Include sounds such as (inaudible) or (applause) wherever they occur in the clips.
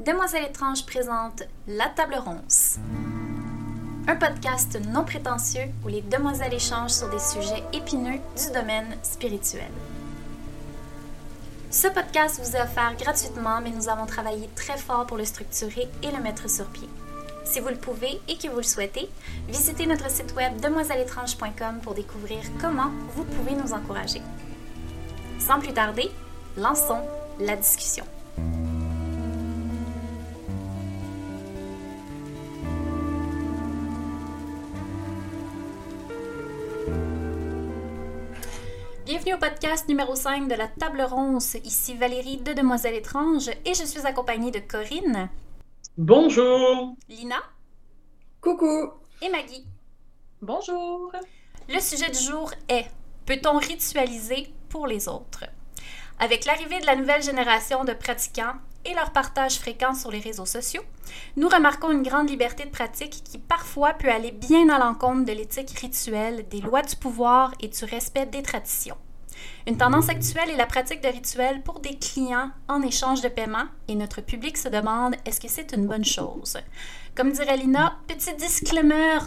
Demoiselle étrange présente La Table Ronce. Un podcast non prétentieux où les demoiselles échangent sur des sujets épineux du domaine spirituel. Ce podcast vous est offert gratuitement, mais nous avons travaillé très fort pour le structurer et le mettre sur pied. Si vous le pouvez et que vous le souhaitez, visitez notre site web demoiselleétrange.com pour découvrir comment vous pouvez nous encourager. Sans plus tarder, lançons la discussion. Au podcast numéro 5 de la Table Ronce. Ici Valérie de Demoiselle Étrange et je suis accompagnée de Corinne. Bonjour. Lina. Coucou. Et Maggie. Bonjour. Le sujet du jour est Peut-on ritualiser pour les autres Avec l'arrivée de la nouvelle génération de pratiquants et leur partage fréquent sur les réseaux sociaux, nous remarquons une grande liberté de pratique qui parfois peut aller bien à l'encontre de l'éthique rituelle, des lois du pouvoir et du respect des traditions. Une tendance actuelle est la pratique de rituels pour des clients en échange de paiement et notre public se demande est-ce que c'est une bonne chose? Comme dirait Lina, petit disclaimer,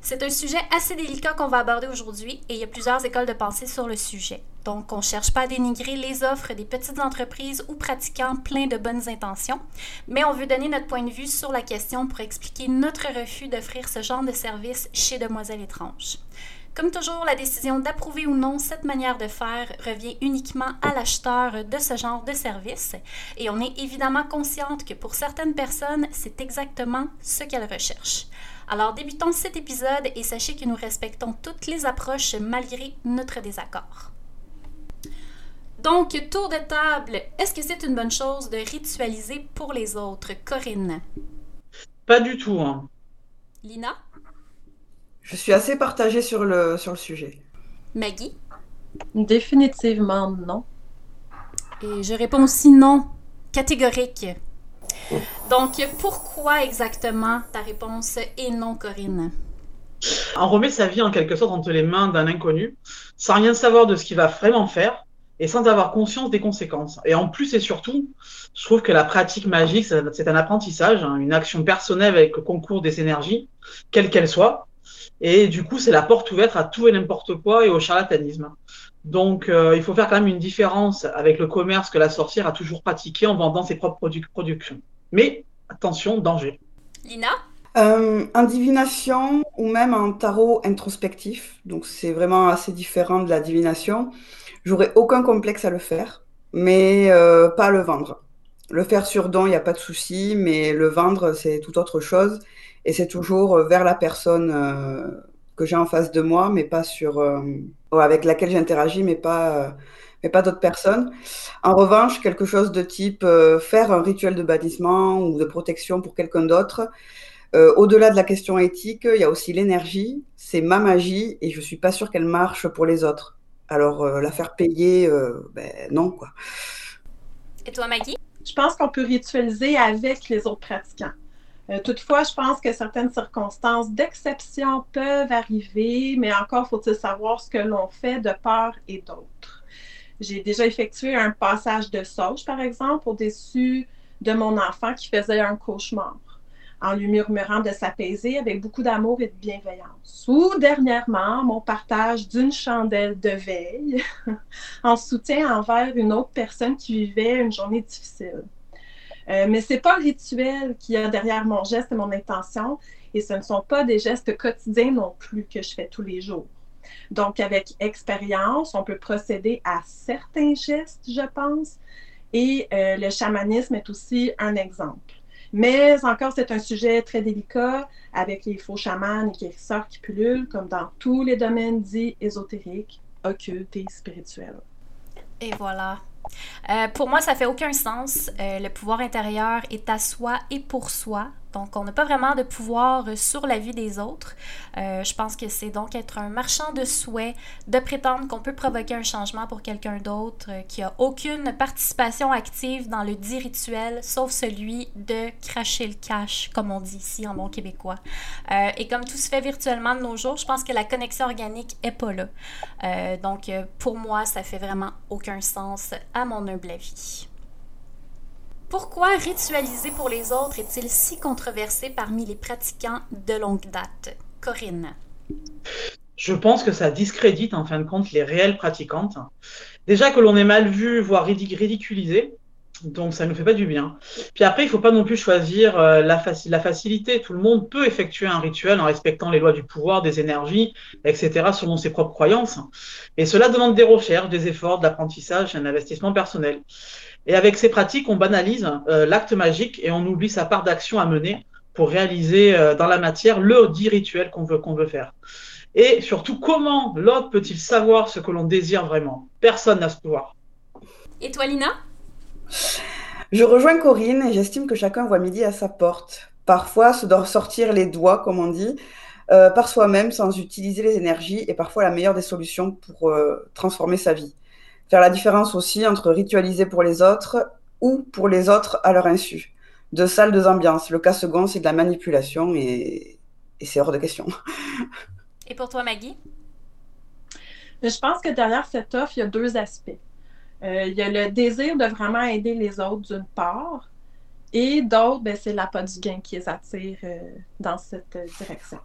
c'est un sujet assez délicat qu'on va aborder aujourd'hui et il y a plusieurs écoles de pensée sur le sujet. Donc, on ne cherche pas à dénigrer les offres des petites entreprises ou pratiquants pleins de bonnes intentions, mais on veut donner notre point de vue sur la question pour expliquer notre refus d'offrir ce genre de service chez Demoiselle Étrange. Comme toujours, la décision d'approuver ou non cette manière de faire revient uniquement à l'acheteur de ce genre de service et on est évidemment consciente que pour certaines personnes, c'est exactement ce qu'elles recherchent. Alors débutons cet épisode et sachez que nous respectons toutes les approches malgré notre désaccord. Donc, tour de table, est-ce que c'est une bonne chose de ritualiser pour les autres? Corinne? Pas du tout. Hein. Lina? Je suis assez partagée sur le, sur le sujet. Maggie? Définitivement non. Et je réponds aussi non, catégorique. Donc, pourquoi exactement ta réponse est non, Corinne? On remet sa vie en quelque sorte entre les mains d'un inconnu, sans rien savoir de ce qu'il va vraiment faire et sans avoir conscience des conséquences. Et en plus et surtout, je trouve que la pratique magique, c'est un apprentissage, hein, une action personnelle avec le concours des énergies, quelle qu'elle soit. Et du coup, c'est la porte ouverte à tout et n'importe quoi et au charlatanisme. Donc, euh, il faut faire quand même une différence avec le commerce que la sorcière a toujours pratiqué en vendant ses propres productions. Mais attention, danger. Lina? Euh, En divination ou même en tarot introspectif, donc c'est vraiment assez différent de la divination, j'aurais aucun complexe à le faire, mais euh, pas à le vendre. Le faire sur don, il n'y a pas de souci, mais le vendre, c'est tout autre chose. Et c'est toujours vers la personne euh, que j'ai en face de moi, mais pas sur euh, avec laquelle j'interagis, mais pas euh, mais pas d'autres personnes. En revanche, quelque chose de type faire un rituel de bannissement ou de protection pour quelqu'un d'autre. Au-delà de la question éthique, il y a aussi l'énergie. C'est ma magie et je suis pas sûre qu'elle marche pour les autres. Alors la faire payer, ben, non quoi. Et toi, Maggie? Je pense qu'on peut ritualiser avec les autres pratiquants. Euh, toutefois, je pense que certaines circonstances d'exception peuvent arriver, mais encore faut-il savoir ce que l'on fait de part et d'autre. J'ai déjà effectué un passage de sauge, par exemple, au-dessus de mon enfant qui faisait un cauchemar, en lui murmurant de s'apaiser avec beaucoup d'amour et de bienveillance. Ou dernièrement, mon partage d'une chandelle de veille (laughs) en soutien envers une autre personne qui vivait une journée difficile. Euh, mais c'est pas le rituel qui a derrière mon geste et mon intention, et ce ne sont pas des gestes quotidiens non plus que je fais tous les jours. Donc, avec expérience, on peut procéder à certains gestes, je pense, et euh, le chamanisme est aussi un exemple. Mais encore, c'est un sujet très délicat avec les faux chamans et guérisseurs qui pullulent, comme dans tous les domaines dits ésotériques, occultes et spirituels. Et voilà. Euh, pour moi, ça fait aucun sens. Euh, le pouvoir intérieur est à soi et pour soi. Donc, on n'a pas vraiment de pouvoir sur la vie des autres. Euh, je pense que c'est donc être un marchand de souhaits de prétendre qu'on peut provoquer un changement pour quelqu'un d'autre qui a aucune participation active dans le dit rituel, sauf celui de cracher le cash, comme on dit ici en bon québécois. et comme tout se fait virtuellement de nos jours, je pense que la connexion organique est pas là. donc, pour moi, ça fait vraiment aucun sens à mon humble avis. Pourquoi ritualiser pour les autres est-il si controversé parmi les pratiquants de longue date? Corinne. Je pense que ça discrédite en fin de compte les réelles pratiquantes. Déjà que l'on est mal vu, voire ridiculisé, donc ça ne nous fait pas du bien. Puis après, il ne faut pas non plus choisir euh, la, la, facilité. Tout le monde peut effectuer un rituel en respectant les lois du pouvoir, des énergies, etc., selon ses propres croyances. Et cela demande des recherches, des efforts, de l'apprentissage, un investissement personnel. Et avec ces pratiques, on banalise euh, l'acte magique et on oublie sa part d'action à mener pour réaliser euh, dans la matière le dit rituel qu'on veut, qu'on veut faire. Et surtout, comment l'autre peut-il savoir ce que l'on désire vraiment? Personne n'a ce pouvoir. Et toi, Lina? Je rejoins Corinne et j'estime que chacun voit midi à sa porte. Parfois, se doit sortir les doigts, comme on dit, euh, par soi-même sans utiliser les énergies est parfois la meilleure des solutions pour transformer sa vie faire la différence aussi entre ritualiser pour les autres ou pour les autres à leur insu. Deux salles, deux ambiances. Le cas second, c'est de la manipulation et, c'est hors de question. (laughs) Et pour toi, Maggie? Je pense que derrière cette offre, il y a deux aspects. Euh, il y a le désir de vraiment aider les autres d'une part, et d'autre, ben, c'est l'appât du gain qui les attire euh, dans cette euh, direction.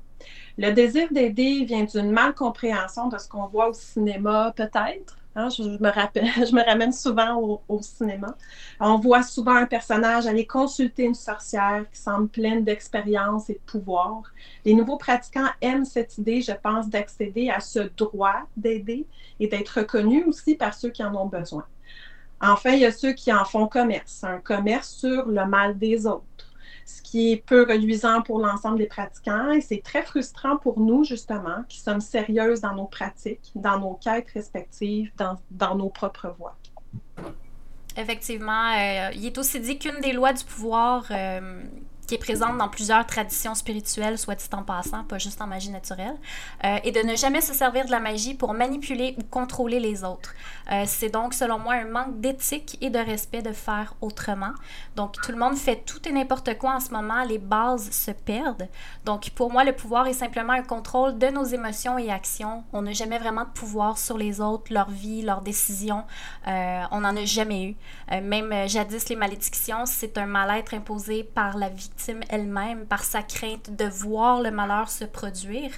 Le désir d'aider vient d'une malcompréhension de ce qu'on voit au cinéma, peut-être, Hein, je, me rappelle, (laughs) je me ramène souvent au, cinéma. On voit souvent un personnage aller consulter une sorcière qui semble pleine d'expérience et de pouvoir. Les nouveaux pratiquants aiment cette idée, je pense, d'accéder à ce droit d'aider et d'être reconnus aussi par ceux qui en ont besoin. Enfin, il y a ceux qui en font commerce, un commerce sur le mal des autres ce qui est peu reluisant pour l'ensemble des pratiquants et c'est très frustrant pour nous, justement, qui sommes sérieuses dans nos pratiques, dans nos quêtes respectives, dans, dans nos propres voies. Effectivement, euh, il est aussi dit qu'une des lois du pouvoir euh, présente dans plusieurs traditions spirituelles, soit dit en passant, pas juste en magie naturelle, euh, et de ne jamais se servir de la magie pour manipuler ou contrôler les autres. Euh, c'est donc, selon moi, un manque d'éthique et de respect de faire autrement. Donc, tout le monde fait tout et n'importe quoi en ce moment, les bases se perdent. Donc, pour moi, le pouvoir est simplement un contrôle de nos émotions et actions. On n'a jamais vraiment de pouvoir sur les autres, leur vie, leurs décisions. Euh, on n'en a jamais eu. même jadis, les malédictions, c'est un mal-être imposé par la elle-même par sa crainte de voir le malheur se produire.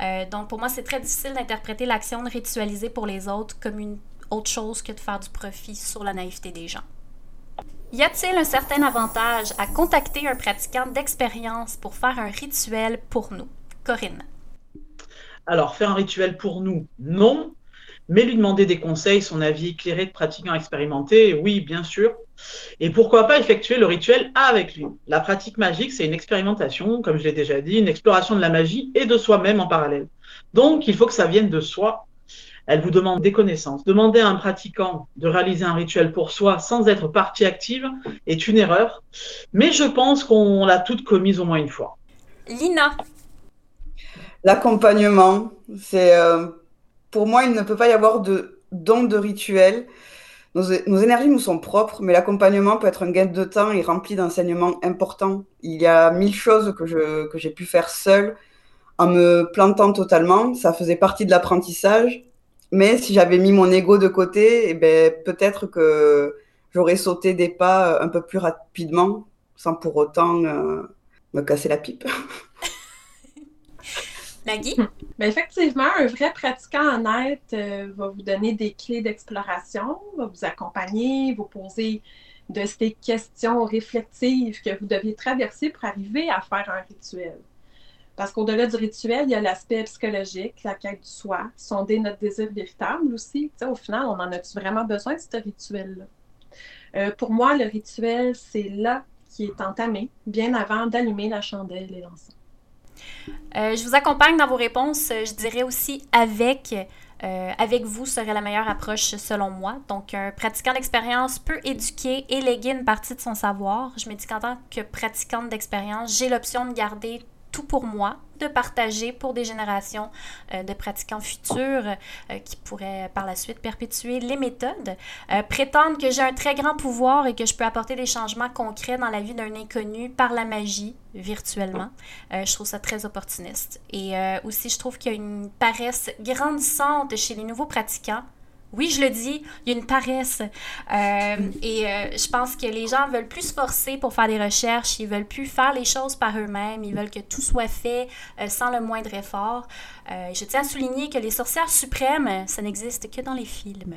Euh, donc pour moi, c'est très difficile d'interpréter l'action de ritualiser pour les autres comme une autre chose que de faire du profit sur la naïveté des gens. Y a-t-il un certain avantage à contacter un pratiquant d'expérience pour faire un rituel pour nous? Corinne. Alors, faire un rituel pour nous, non, mais lui demander des conseils, son avis éclairé de pratiquant expérimenté, oui, bien sûr. Et pourquoi pas effectuer le rituel avec lui La pratique magique, c'est une expérimentation, comme je l'ai déjà dit, une exploration de la magie et de soi-même en parallèle. Donc, il faut que ça vienne de soi. Elle vous demande des connaissances. Demander à un pratiquant de réaliser un rituel pour soi sans être partie active est une erreur, mais je pense qu'on l'a toute commise au moins une fois. Lina. L'accompagnement, c'est euh, pour moi, il ne peut pas y avoir de don de rituel nos, énergies nous sont propres, mais l'accompagnement peut être un gain de temps et rempli d'enseignements importants. Il y a mille choses que, que j'ai pu faire seule en me plantant totalement. Ça faisait partie de l'apprentissage. Mais si j'avais mis mon ego de côté, eh ben, peut-être que j'aurais sauté des pas un peu plus rapidement sans pour autant euh, me casser la pipe. (laughs) Maggie? Ben, effectivement, un vrai pratiquant honnête euh, va vous donner des clés d'exploration, va vous accompagner, vous poser de ces questions réflexives que vous deviez traverser pour arriver à faire un rituel. Parce qu'au-delà du rituel, il y a l'aspect psychologique, la quête du soi, sonder notre désir véritable aussi. au final, on en a-tu vraiment besoin de ce rituel-là? Euh, pour moi, le rituel, c'est là qui est entamé, bien avant d'allumer la chandelle et l'encens. Euh, je vous accompagne dans vos réponses. Je dirais aussi avec. Euh, avec vous serait la meilleure approche selon moi. Donc, un pratiquant d'expérience peut éduquer et léguer une partie de son savoir. Je me dis qu'en tant que pratiquante d'expérience, j'ai l'option de garder tout pour moi, partager pour des générations euh, de pratiquants futurs euh, qui pourraient par la suite perpétuer les méthodes, euh, prétendre que j'ai un très grand pouvoir et que je peux apporter des changements concrets dans la vie d'un inconnu par la magie virtuellement. je trouve ça très opportuniste. Et aussi, je trouve qu'il y a une paresse grandissante chez les nouveaux pratiquants Oui, je le dis, il y a une paresse. Euh, et euh, je pense que les gens veulent plus se forcer pour faire des recherches, ils veulent plus faire les choses par eux-mêmes, ils veulent que tout soit fait euh, sans le moindre effort. je tiens à souligner que les sorcières suprêmes, ça n'existe que dans les films.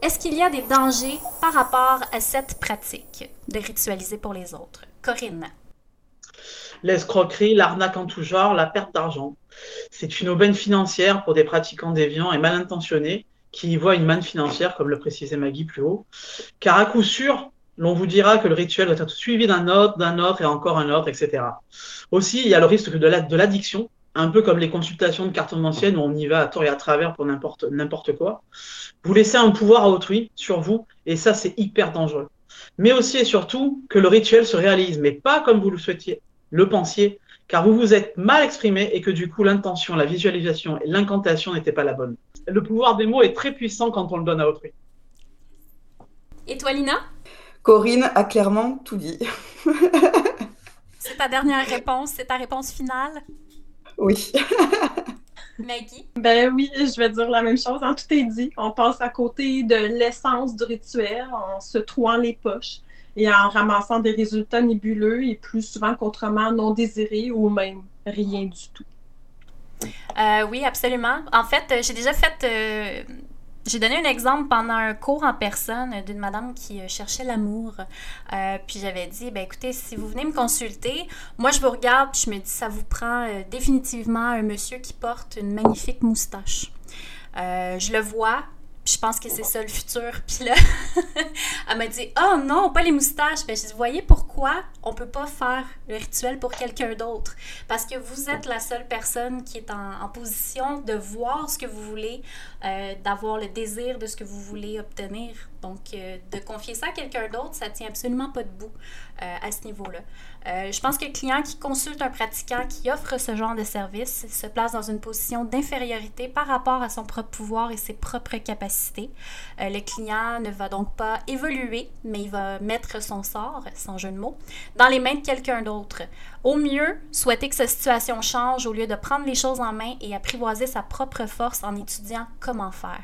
Est-ce qu'il y a des dangers par rapport à cette pratique de ritualiser pour les autres? Corinne. L'escroquerie, l'arnaque en tout genre, la perte d'argent. C'est une aubaine financière pour des pratiquants déviants et mal intentionnés qui y voient une manne financière, comme le précisait Maggie plus haut. Car à coup sûr, l'on vous dira que le rituel doit être suivi d'un autre, d'un autre et encore un autre, etc. Aussi, il y a le risque de l'addiction, un peu comme les consultations de cartes anciennes où on y va à tort et à travers pour n'importe quoi. Vous laissez un pouvoir à autrui sur vous et ça, c'est hyper dangereux. Mais aussi et surtout que le rituel se réalise, mais pas comme vous le souhaitiez, le pensiez, car vous vous êtes mal exprimé et que du coup l'intention, la visualisation et l'incantation n'étaient pas la bonne. Le pouvoir des mots est très puissant quand on le donne à autrui. Et toi, Lina? Corinne a clairement tout dit. (laughs) c'est ta dernière réponse, c'est ta réponse finale? Oui. (laughs) Maggie? Ben oui, je vais dire la même chose. En hein. tout est dit. On passe à côté de l'essence du rituel en se trouant les poches et en ramassant des résultats nébuleux et plus souvent qu'autrement non désirés ou même rien du tout. Euh, oui, absolument. En fait, euh, j'ai déjà fait. Euh, j'ai donné un exemple pendant un cours en personne d'une madame qui cherchait l'amour. puis j'avais dit, ben écoutez, si vous venez me consulter, moi je vous regarde, puis je me dis, ça vous prend définitivement un monsieur qui porte une magnifique moustache. je le vois, je pense que c'est ça le futur. (laughs) Puis là, elle m'a dit Oh non, pas les moustaches. Ben, je dis Voyez pourquoi on peut pas faire le rituel pour quelqu'un d'autre. Parce que vous êtes la seule personne qui est en, position de voir ce que vous voulez, euh, d'avoir le désir de ce que vous voulez obtenir. Donc, euh, de confier ça à quelqu'un d'autre, ça tient absolument pas debout euh, à ce niveau-là. Euh, je pense que le client qui consulte un pratiquant qui offre ce genre de service se place dans une position d'infériorité par rapport à son propre pouvoir et ses propres capacités. Euh, le client ne va donc pas évoluer, mais il va mettre son sort, sans jeu de mots, dans les mains de quelqu'un d'autre. Au mieux, souhaiter que sa situation change au lieu de prendre les choses en main et apprivoiser sa propre force en étudiant comment faire.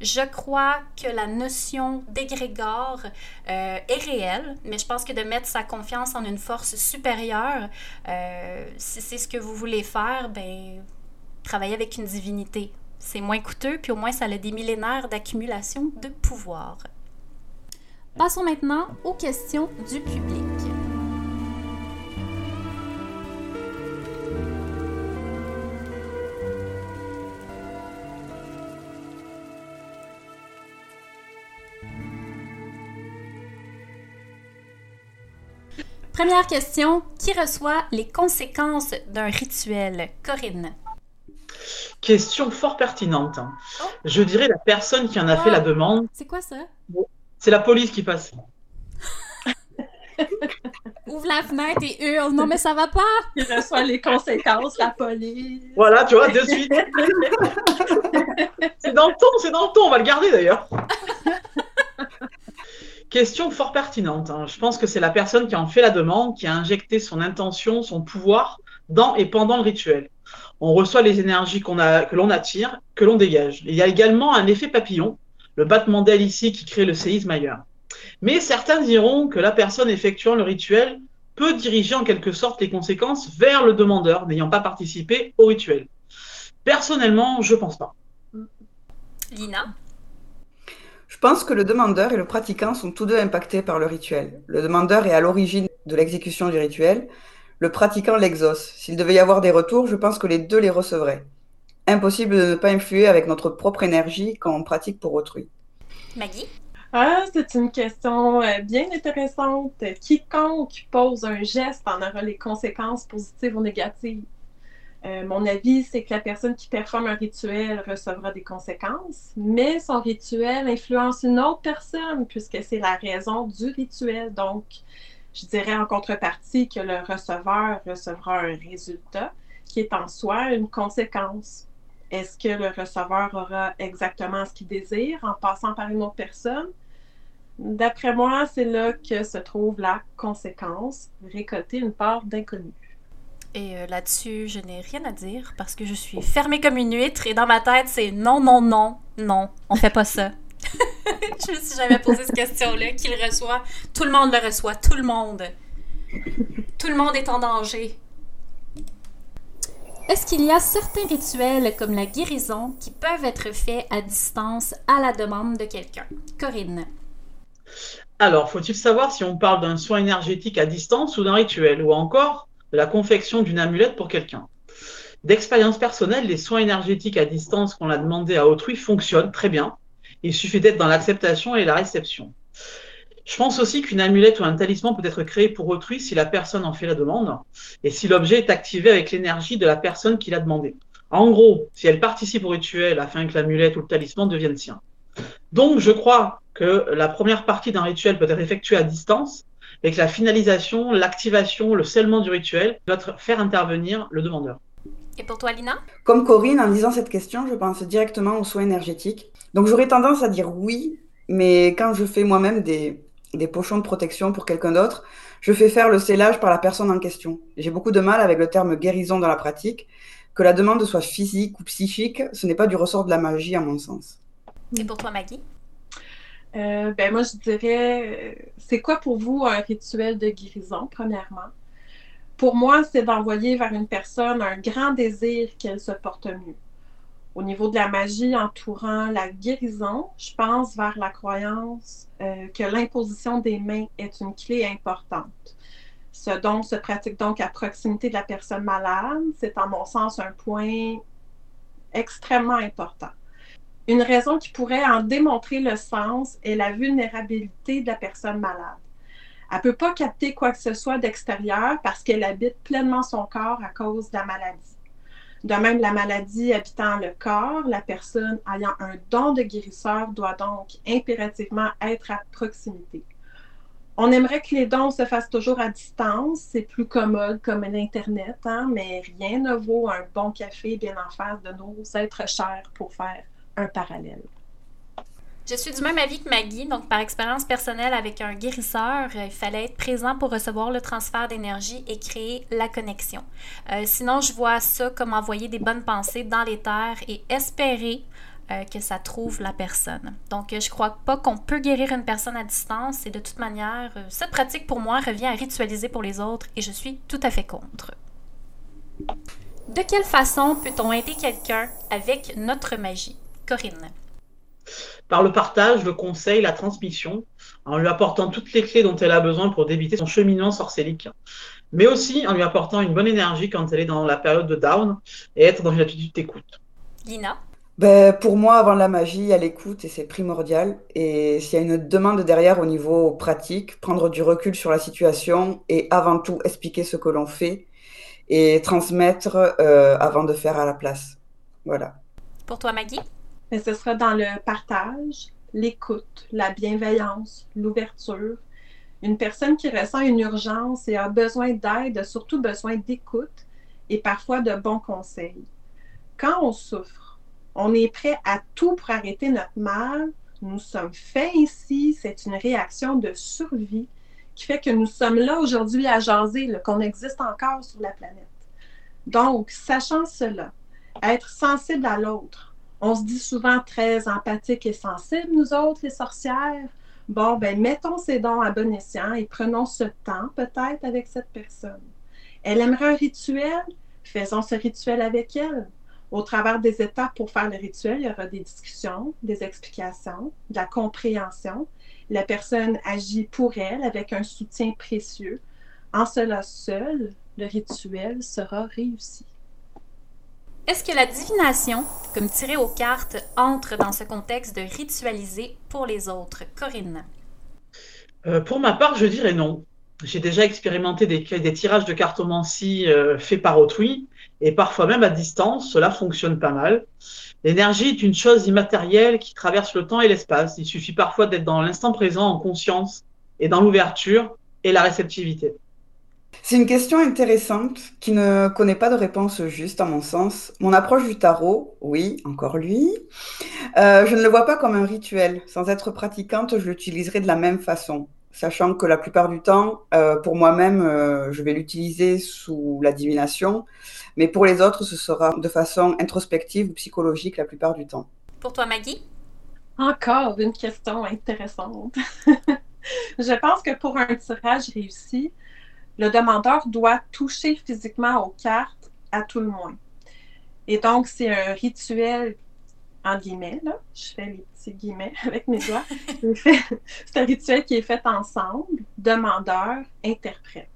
Je crois que la notion d'égrégore euh, est réelle, mais je pense que de mettre sa confiance en une force supérieure, euh, si c'est ce que vous voulez faire, ben travailler avec une divinité. C'est moins coûteux, puis au moins ça a des millénaires d'accumulation de pouvoir. Passons maintenant aux questions du public. Première question, qui reçoit les conséquences d'un rituel? Corinne? Question fort pertinente. Oh. Je dirais la personne qui en a fait la demande. C'est quoi ça? C'est la police qui passe. (laughs) Ouvre la fenêtre et hurle. Non, mais ça va pas. Il reçoit les conséquences, la police? Voilà, tu vois, de suite. (laughs) c'est dans le ton, c'est dans le ton. On va le garder d'ailleurs. (laughs) Question fort pertinente. Hein. Je pense que c'est la personne qui en fait la demande, qui a injecté son intention, son pouvoir dans et pendant le rituel. On reçoit les énergies que l'on attire, que l'on dégage. Il y a également un effet papillon, le battement d'aile ici qui crée le séisme ailleurs. Mais certains diront que la personne effectuant le rituel peut diriger en quelque sorte les conséquences vers le demandeur n'ayant pas participé au rituel. Personnellement, je pense pas. Lina? Je pense que le demandeur et le pratiquant sont tous deux impactés par le rituel. Le demandeur est à l'origine de l'exécution du rituel, le pratiquant l'exauce. S'il devait y avoir des retours, je pense que les deux les recevraient. Impossible de ne pas influer avec notre propre énergie quand on pratique pour autrui. Maggie? Ah, c'est une question euh, bien intéressante. Quiconque pose un geste en aura les conséquences positives ou négatives. Euh, mon avis, c'est que la personne qui performe un rituel recevra des conséquences, mais son rituel influence une autre personne puisque c'est la raison du rituel. Donc, je dirais en contrepartie que le receveur recevra un résultat qui est en soi une conséquence. Est-ce que le receveur aura exactement ce qu'il désire en passant par une autre personne? D'après moi, c'est là que se trouve la conséquence, récolter une part d'inconnu. Et euh, là-dessus, je n'ai rien à dire parce que je suis fermée comme une huître et dans ma tête, c'est non, non, non, non, on fait pas ça. (laughs) je me suis jamais posé cette question-là. Qui le reçoit Tout le monde le reçoit, tout le monde. Tout le monde est en danger. Est-ce qu'il y a certains rituels comme la guérison qui peuvent être faits à distance à la demande de quelqu'un? Corinne. Alors, faut-il savoir si on parle d'un soin énergétique à distance ou d'un rituel, ou encore de la confection d'une amulette pour quelqu'un D'expérience personnelle, les soins énergétiques à distance qu'on a demandé à autrui fonctionnent très bien. Il suffit d'être dans l'acceptation et la réception. Je pense aussi qu'une amulette ou un talisman peut être créé pour autrui si la personne en fait la demande et si l'objet est activé avec l'énergie de la personne qui l'a demandé. En gros, si elle participe au rituel afin que l'amulette ou le talisman devienne sien. Donc, je crois que la première partie d'un rituel peut être effectuée à distance et que la finalisation, l'activation, le scellement du rituel doit faire intervenir le demandeur. Et pour toi, Lina? Comme Corinne, en disant cette question, je pense directement aux soins énergétiques. Donc, j'aurais tendance à dire oui, mais quand je fais moi-même des, des pochons de protection pour quelqu'un d'autre, je fais faire le scellage par la personne en question. J'ai beaucoup de mal avec le terme guérison dans la pratique. Que la demande soit physique ou psychique, ce n'est pas du ressort de la magie à mon sens. Et pour toi, Maggie? Euh, ben moi, je dirais, c'est quoi pour vous un rituel de guérison, premièrement? Pour moi, c'est d'envoyer vers une personne un grand désir qu'elle se porte mieux au niveau de la magie entourant la guérison, je pense vers la croyance euh, que l'imposition des mains est une clé importante. Ce don se pratique donc à proximité de la personne malade. C'est en mon sens un point extrêmement important. Une raison qui pourrait en démontrer le sens est la vulnérabilité de la personne malade. Elle ne peut pas capter quoi que ce soit d'extérieur parce qu'elle habite pleinement son corps à cause de la maladie. De même, la maladie habitant le corps, la personne ayant un don de guérisseur doit donc impérativement être à proximité. On aimerait que les dons se fassent toujours à distance, c'est plus commode comme l'Internet, hein, mais rien ne vaut un bon café bien en face de nos êtres chers pour faire un parallèle. Je suis du même avis que Maggie, donc par expérience personnelle avec un guérisseur, euh, il fallait être présent pour recevoir le transfert d'énergie et créer la connexion. Euh, sinon, je vois ça comme envoyer des bonnes pensées dans les terres et espérer euh, que ça trouve la personne. Donc, je crois pas qu'on peut guérir une personne à distance et de toute manière, cette pratique pour moi revient à ritualiser pour les autres et je suis tout à fait contre. De quelle façon peut-on aider quelqu'un avec notre magie? Corinne par le partage, le conseil, la transmission, en lui apportant toutes les clés dont elle a besoin pour débiter son cheminement sorcélique, mais aussi en lui apportant une bonne énergie quand elle est dans la période de down et être dans une attitude d'écoute. Lina ben, Pour moi, avant la magie, il y a l'écoute et c'est primordial. Et s'il y a une demande derrière au niveau pratique, prendre du recul sur la situation et avant tout expliquer ce que l'on fait et transmettre euh, avant de faire à la place. Voilà. Pour toi, Maggie? Mais ce sera dans le partage, l'écoute, la bienveillance, l'ouverture. Une personne qui ressent une urgence et a besoin d'aide, a surtout besoin d'écoute et parfois de bons conseils. Quand on souffre, on est prêt à tout pour arrêter notre mal. Nous sommes faits ici, c'est une réaction de survie qui fait que nous sommes là aujourd'hui à jaser, qu'on existe encore sur la planète. Donc, sachant cela, être sensible à l'autre, on se dit souvent très empathique et sensible, nous autres, les sorcières. Bon, ben, mettons ces dons à bon escient et prenons ce temps, peut-être, avec cette personne. Elle aimerait un rituel? Faisons ce rituel avec elle. Au travers des étapes pour faire le rituel, il y aura des discussions, des explications, de la compréhension. La personne agit pour elle avec un soutien précieux. En cela seul, le rituel sera réussi. Est-ce que la divination, comme tirer aux cartes, entre dans ce contexte de ritualiser pour les autres? Corinne. Euh, pour ma part, je dirais non. J'ai déjà expérimenté des, tirages de cartomancie euh, faits par autrui, et parfois même à distance, cela fonctionne pas mal. L'énergie est une chose immatérielle qui traverse le temps et l'espace. Il suffit parfois d'être dans l'instant présent en conscience et dans l'ouverture et la réceptivité. C'est une question intéressante qui ne connaît pas de réponse juste à mon sens. Mon approche du tarot, oui, encore lui, euh, je ne le vois pas comme un rituel. Sans être pratiquante, je l'utiliserai de la même façon. sachant que la plupart du temps, euh, pour moi-même, euh, je vais l'utiliser sous la divination, mais pour les autres, ce sera de façon introspective ou psychologique la plupart du temps. Pour toi, Maggie? Encore une question intéressante. (laughs) je pense que pour un tirage réussi, le demandeur doit toucher physiquement aux cartes à tout le moins. Et donc, c'est un rituel en guillemets, là, je fais les petits guillemets (laughs) avec mes doigts. (laughs) c'est un rituel qui est fait ensemble, demandeur, interprète.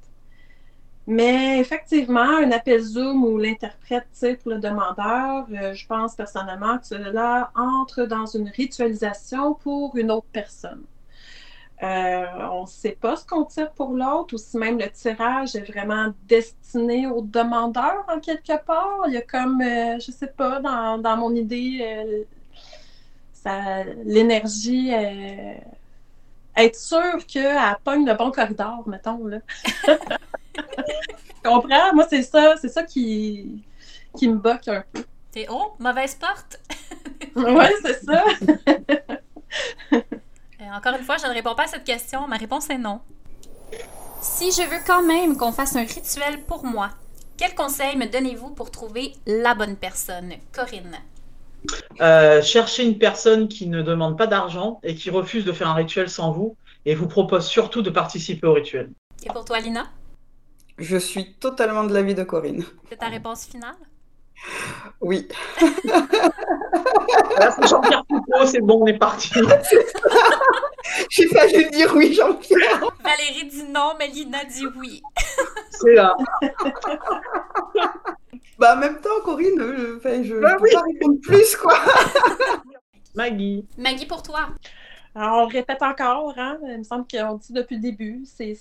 Mais effectivement, un appel Zoom ou l'interprète pour le demandeur, euh, je pense personnellement que cela entre dans une ritualisation pour une autre personne. Euh, on ne sait pas ce qu'on tire pour l'autre ou si même le tirage est vraiment destiné au demandeur en quelque part. Il y a comme, euh, je ne sais pas, dans, mon idée, euh, l'énergie, être sûr qu'elle pogne le bon corridor, mettons. Là. (laughs) tu comprends? Moi, c'est ça, c'est ça qui, qui me boque un peu. T'es oh, mauvaise porte! oui, c'est ça! (laughs) encore une fois, je ne réponds pas à cette question. Ma réponse est non. Si je veux quand même qu'on fasse un rituel pour moi, quel conseil me donnez-vous pour trouver la bonne personne? Corinne. Euh, cherchez une personne qui ne demande pas d'argent et qui refuse de faire un rituel sans vous et vous propose surtout de participer au rituel. Et pour toi, Lina? Je suis totalement de l'avis de Corinne. C'est ta réponse finale? Oui. c'est Jean-Pierre Foucault, c'est bon, on est parti. (laughs) J'ai failli dire oui, Jean-Pierre. Valérie dit non, mais Lina dit oui. c'est là. bah, en même temps, Corinne, je, je bah, peux pas répondre plus, quoi. Maggie. Maggie, pour toi. Alors, on répète encore, hein? il me semble qu'on dit depuis le début, c'est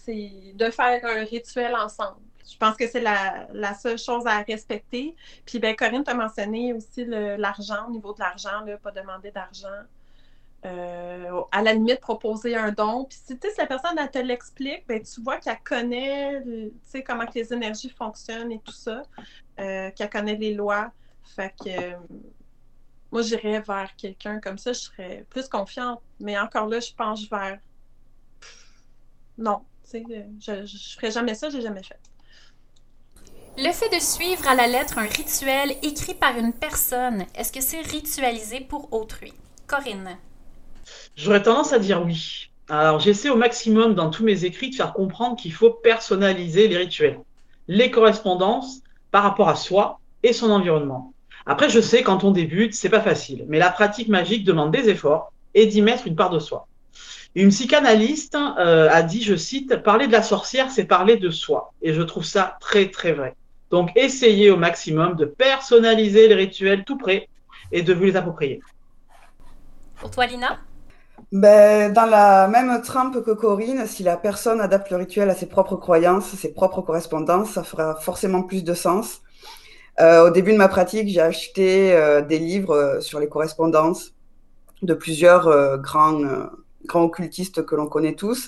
de faire un rituel ensemble. Je pense que c'est la, seule chose à respecter. Puis, ben, Corinne, tu as mentionné aussi l'argent, au niveau de l'argent, pas demander d'argent. Euh, à la limite, proposer un don. Puis, si, si la personne elle te l'explique, ben, tu vois qu'elle connaît comment que les énergies fonctionnent et tout ça, euh, qu'elle connaît les lois. Fait que euh, moi, j'irais vers quelqu'un comme ça, je serais plus confiante. Mais encore là, je penche vers. non, je ne ferais jamais ça, j'ai jamais fait. Le fait de suivre à la lettre un rituel écrit par une personne, est-ce que c'est ritualisé pour autrui? Corinne. J'aurais tendance à dire oui. Alors, j'essaie au maximum dans tous mes écrits de faire comprendre qu'il faut personnaliser les rituels, les correspondances par rapport à soi et son environnement. Après, je sais, quand on débute, c'est pas facile, mais la pratique magique demande des efforts et d'y mettre une part de soi. Une psychanalyste euh, a dit, je cite, Parler de la sorcière, c'est parler de soi. Et je trouve ça très, très vrai. Donc, essayez au maximum de personnaliser les rituels tout près et de vous les approprier. Pour toi, Lina? Ben, Dans la même trempe que Corinne, si la personne adapte le rituel à ses propres croyances, ses propres correspondances, ça fera forcément plus de sens. Euh, au début de ma pratique, j'ai acheté euh, des livres euh, sur les correspondances de plusieurs grands, grands occultistes que l'on connaît tous.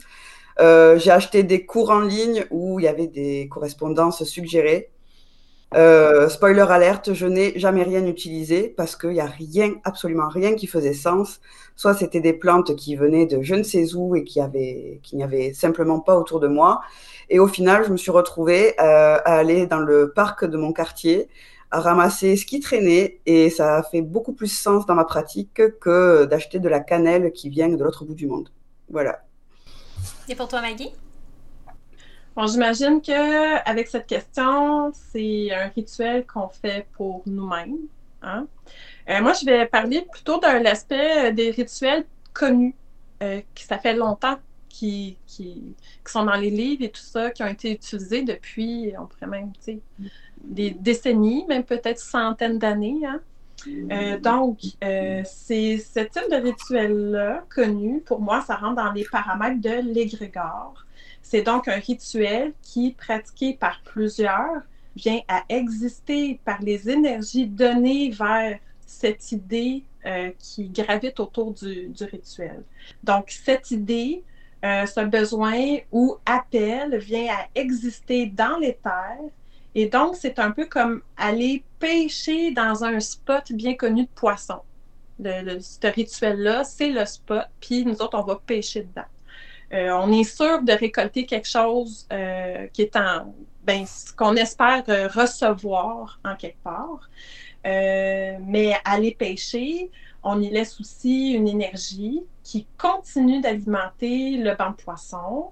j'ai acheté des cours en ligne où il y avait des correspondances suggérées. Euh, spoiler alerte, je n'ai jamais rien utilisé parce qu'il n'y a rien, absolument rien qui faisait sens. Soit c'était des plantes qui venaient de je ne sais où et qui n'y avait simplement pas autour de moi. Et au final, je me suis retrouvée euh, à aller dans le parc de mon quartier, à ramasser ce qui traînait et ça a fait beaucoup plus sens dans ma pratique que d'acheter de la cannelle qui vient de l'autre bout du monde. Voilà. Et pour toi, Maggie? Bon, j'imagine que avec cette question, c'est un rituel qu'on fait pour nous-mêmes. Hein? Euh, moi, je vais parler plutôt d'un aspect des rituels connus, euh, qui ça fait longtemps, qui, qui, sont dans les livres et tout ça, qui ont été utilisés depuis, on pourrait même, tu sais, des décennies, même peut-être centaines d'années. Hein? Euh, donc, c'est ce type de rituel-là connu, pour moi, ça rentre dans les paramètres de l'égrégore. C'est donc un rituel qui, pratiqué par plusieurs, vient à exister par les énergies données vers cette idée euh, qui gravite autour du, rituel. Donc, cette idée, euh, ce besoin ou appel vient à exister dans terres. Et donc, c'est un peu comme aller pêcher dans un spot bien connu de poissons. ce rituel-là, c'est le spot, puis nous autres, on va pêcher dedans. Euh, on est sûr de récolter quelque chose euh, qui est en, ben, qu'on espère recevoir en quelque part. mais aller pêcher, on y laisse aussi une énergie qui continue d'alimenter le banc de poisson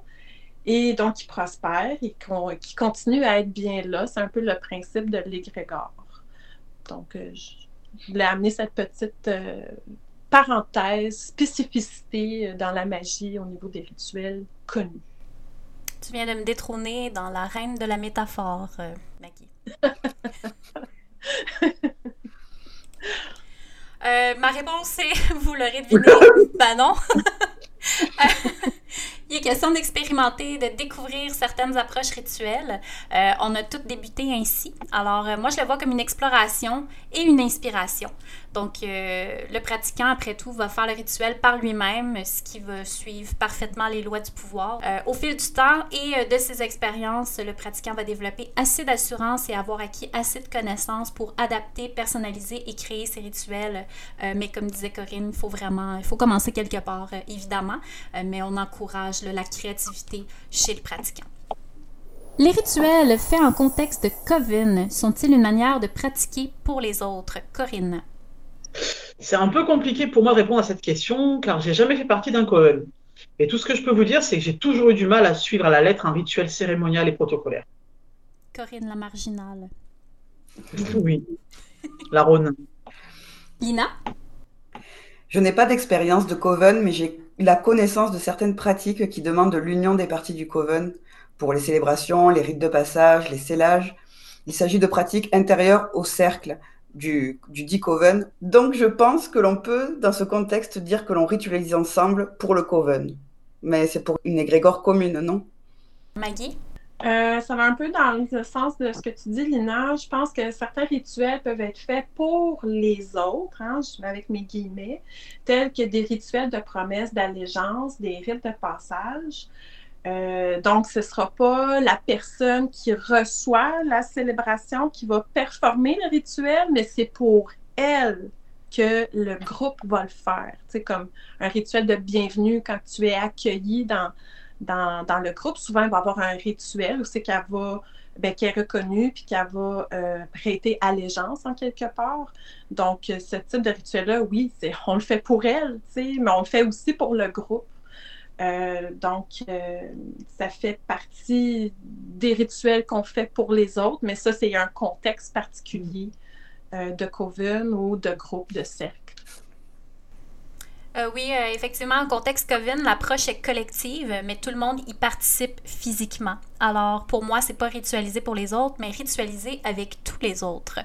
et donc qui prospère et qui continue à être bien là. C'est un peu le principe de l'égrégore. Donc, je voulais amener cette petite parenthèse, spécificité euh, dans la magie au niveau des rituels connus. Tu viens de me détrôner dans la reine de la métaphore, euh, Maggie. (laughs) Euh, ma réponse est, (laughs) vous l'aurez deviné, (laughs) ben non. Il est question d'expérimenter, de découvrir certaines approches rituelles. Euh, on a toutes débuté ainsi. Alors, euh, moi, je le vois comme une exploration et une inspiration. Donc, euh, le pratiquant, après tout, va faire le rituel par lui-même, ce qui va suivre parfaitement les lois du pouvoir. au fil du temps et de ses expériences, le pratiquant va développer assez d'assurance et avoir acquis assez de connaissances pour adapter, personnaliser et créer ses rituels. mais comme disait Corinne, il faut vraiment, il faut commencer quelque part, évidemment, mais on encourage la créativité chez le pratiquant. Les rituels faits en contexte de coven sont-ils une manière de pratiquer pour les autres? Corinne. C'est un peu compliqué pour moi de répondre à cette question car j'ai jamais fait partie d'un coven. Et tout ce que je peux vous dire, c'est que j'ai toujours eu du mal à suivre à la lettre un rituel cérémonial et protocolaire. Corinne la marginale. (laughs) Oui, la Rhône. Lina Je n'ai pas d'expérience de coven, mais j'ai la connaissance de certaines pratiques qui demandent l'union des parties du coven pour les célébrations, les rites de passage, les scellages. Il s'agit de pratiques intérieures au cercle du, du dit coven. Donc je pense que l'on peut, dans ce contexte, dire que l'on ritualise ensemble pour le coven. Mais c'est pour une égrégore commune, non? Maggie? Euh, ça va un peu dans le sens de ce que tu dis, Lina. Je pense que certains rituels peuvent être faits pour les autres, hein, avec mes guillemets, tels que des rituels de promesse d'allégeance, des rites de passage. Euh, donc, ce ne sera pas la personne qui reçoit la célébration qui va performer le rituel, mais c'est pour elle que le groupe va le faire. C'est comme un rituel de bienvenue quand tu es accueilli dans, dans, le groupe, souvent, il va y avoir un rituel où c'est qu'elle va, ben, est reconnue puis qu'elle va euh, prêter allégeance en quelque part. Donc, ce type de rituel-là, oui, on le fait pour elle, mais on le fait aussi pour le groupe. Euh, donc, euh, ça fait partie des rituels qu'on fait pour les autres, mais ça, c'est un contexte particulier de coven ou de groupe de cercle. Euh, oui, euh, effectivement, en contexte COVID, l'approche est collective, mais tout le monde y participe physiquement. Alors, pour moi, c'est pas ritualisé pour les autres, mais ritualisé avec tous les autres.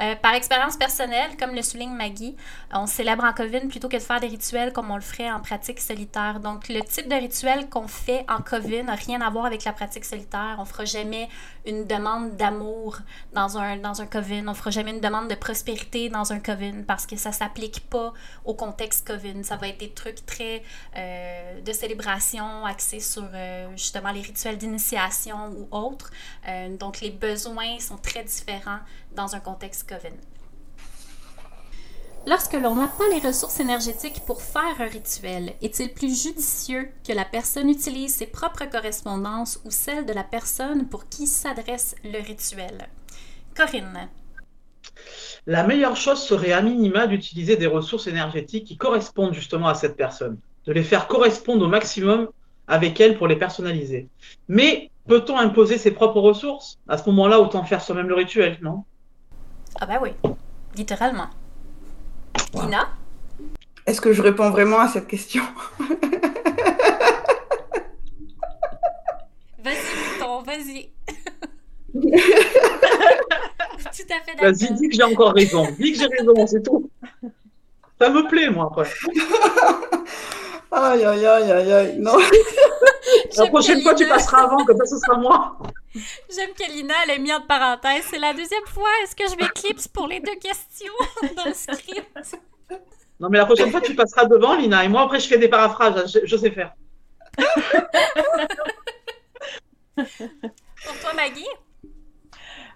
Euh, par expérience personnelle, comme le souligne Maggie, on célèbre en COVID plutôt que de faire des rituels comme on le ferait en pratique solitaire. Donc, le type de rituel qu'on fait en COVID n'a rien à voir avec la pratique solitaire. On fera jamais une demande d'amour dans un, dans COVID. On fera jamais une demande de prospérité dans un COVID parce que ça s'applique pas au contexte COVID. Ça va être des trucs très euh, de célébration axés sur euh, justement les rituels d'initiation ou autres. Euh, donc, les besoins sont très différents dans un contexte COVID. Lorsque l'on n'a pas les ressources énergétiques pour faire un rituel, est-il plus judicieux que la personne utilise ses propres correspondances ou celles de la personne pour qui s'adresse le rituel? Corinne. La meilleure chose serait à minima d'utiliser des ressources énergétiques qui correspondent justement à cette personne, de les faire correspondre au maximum avec elle pour les personnaliser. Mais peut-on imposer ses propres ressources À ce moment-là, autant faire soi-même le rituel, non? Ah bah oui, littéralement. Lina Est-ce que je réponds vraiment à cette question? (laughs) Vas-y, Mouton, vas-y. (laughs) tout à fait d'accord. Vas-y, dis que j'ai encore raison. Dis que j'ai raison, c'est tout. Ça me plaît, moi, après. (laughs) Aïe, aïe, aïe, aïe, aïe. Non. La prochaine fois, tu passeras avant, comme ça, ce sera moi. J'aime qu'Elina ait mis en parenthèse. C'est la deuxième fois. Est-ce que je m'éclipse pour les deux questions (laughs) dans le script? Non, mais la prochaine fois, tu passeras devant, Lina. Et moi, après, je fais des paraphrases. Je, sais faire. pour toi, Maggie?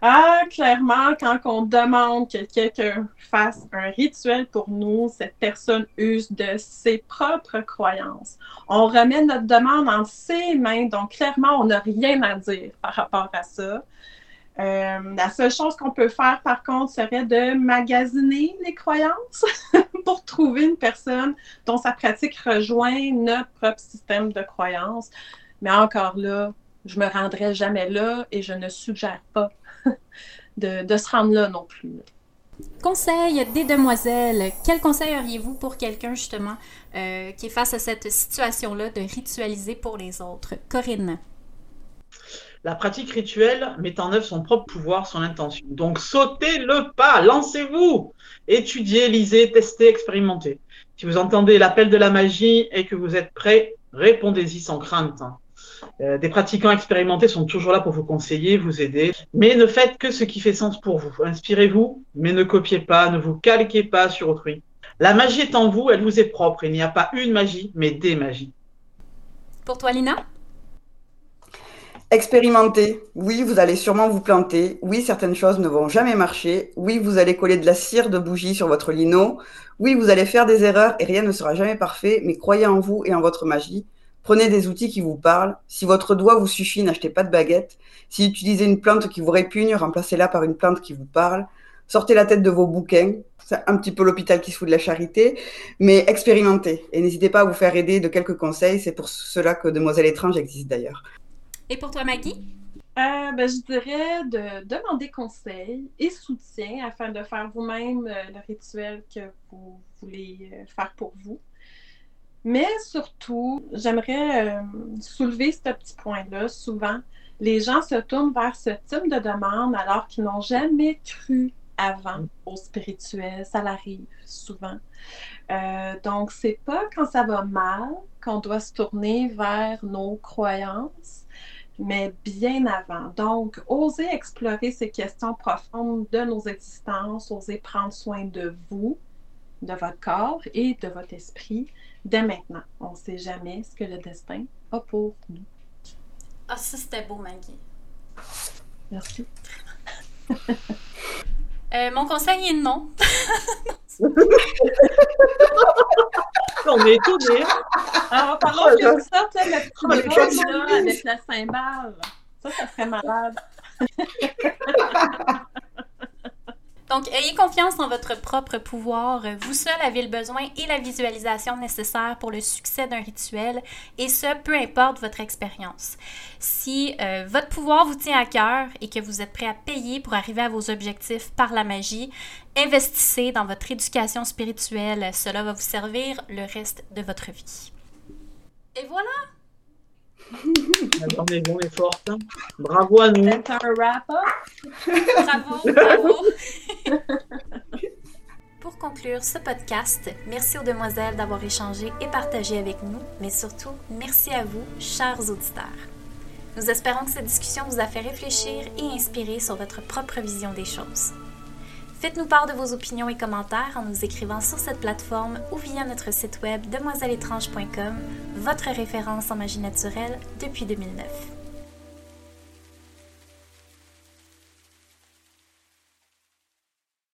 Ah, clairement, quand on demande que quelqu'un fasse un rituel pour nous, cette personne use de ses propres croyances. On remet notre demande en ses mains, donc clairement, on n'a rien à dire par rapport à ça. Euh, la seule chose qu'on peut faire, par contre, serait de magasiner les croyances (laughs) pour trouver une personne dont sa pratique rejoint notre propre système de croyances. Mais encore là, je me rendrai jamais là et je ne suggère pas (laughs) de, se rendre là non plus. Conseil des demoiselles, quel conseil auriez-vous pour quelqu'un justement euh, qui est face à cette situation-là de ritualiser pour les autres? Corinne. La pratique rituelle met en œuvre son propre pouvoir, son intention. Donc sautez le pas, lancez-vous, étudiez, lisez, testez, expérimentez. Si vous entendez l'appel de la magie et que vous êtes prêt, répondez-y sans crainte. Euh, des pratiquants expérimentés sont toujours là pour vous conseiller, vous aider, mais ne faites que ce qui fait sens pour vous. Inspirez-vous, mais ne copiez pas, ne vous calquez pas sur autrui. La magie est en vous, elle vous est propre. Il n'y a pas une magie, mais des magies. Pour toi, Lina? Expérimentez. Oui, vous allez sûrement vous planter. Oui, certaines choses ne vont jamais marcher. Oui, vous allez coller de la cire de bougie sur votre lino. Oui, vous allez faire des erreurs et rien ne sera jamais parfait, mais croyez en vous et en votre magie. Prenez des outils qui vous parlent. Si votre doigt vous suffit, n'achetez pas de baguette. Si utilisez une plante qui vous répugne, remplacez-la par une plante qui vous parle. Sortez la tête de vos bouquins. C'est un petit peu l'hôpital qui se fout de la charité, mais expérimentez. Et n'hésitez pas à vous faire aider de quelques conseils. C'est pour cela que Demoiselle étrange existe d'ailleurs. Et pour toi, Maggie? Euh, ben, je dirais de demander conseil et soutien afin de faire vous-même euh, le rituel que vous voulez euh, faire pour vous. Mais surtout, j'aimerais euh, soulever ce petit point-là. Souvent, les gens se tournent vers ce type de demande alors qu'ils n'ont jamais cru avant au spirituel. Ça l'arrive souvent. Euh, donc, c'est pas quand ça va mal qu'on doit se tourner vers nos croyances, mais bien avant. Donc, oser explorer ces questions profondes de nos existences, oser prendre soin de vous, de votre corps et de votre esprit dès maintenant. On ne sait jamais ce que le destin a pour nous. Ah, ça, c'était beau, Maggie. Merci. (laughs) euh, mon conseil est non. (laughs) on est étonnés. Alors, parlons que ça, tu sais, le petit là, avec la cymbale. Ça, ça serait malade. (laughs) Donc, ayez confiance en votre propre pouvoir. Vous seul avez le besoin et la visualisation nécessaire pour le succès d'un rituel, et ce, peu importe votre expérience. Si euh, votre pouvoir vous tient à cœur et que vous êtes prêt à payer pour arriver à vos objectifs par la magie, investissez dans votre éducation spirituelle. Cela va vous servir le reste de votre vie. Et voilà! (laughs) La journée est forte. Bravo à nous. C'est un wrap-up. Bravo, (laughs) bravo. (laughs) Pour conclure ce podcast, merci aux demoiselles d'avoir échangé et partagé avec nous, mais surtout, merci à vous, chers auditeurs. Nous espérons que cette discussion vous a fait réfléchir et inspirer sur votre propre vision des choses. Faites-nous part de vos opinions et commentaires en nous écrivant sur cette plateforme ou via notre site web demoiselleétrange.com, votre référence en magie naturelle depuis 2009.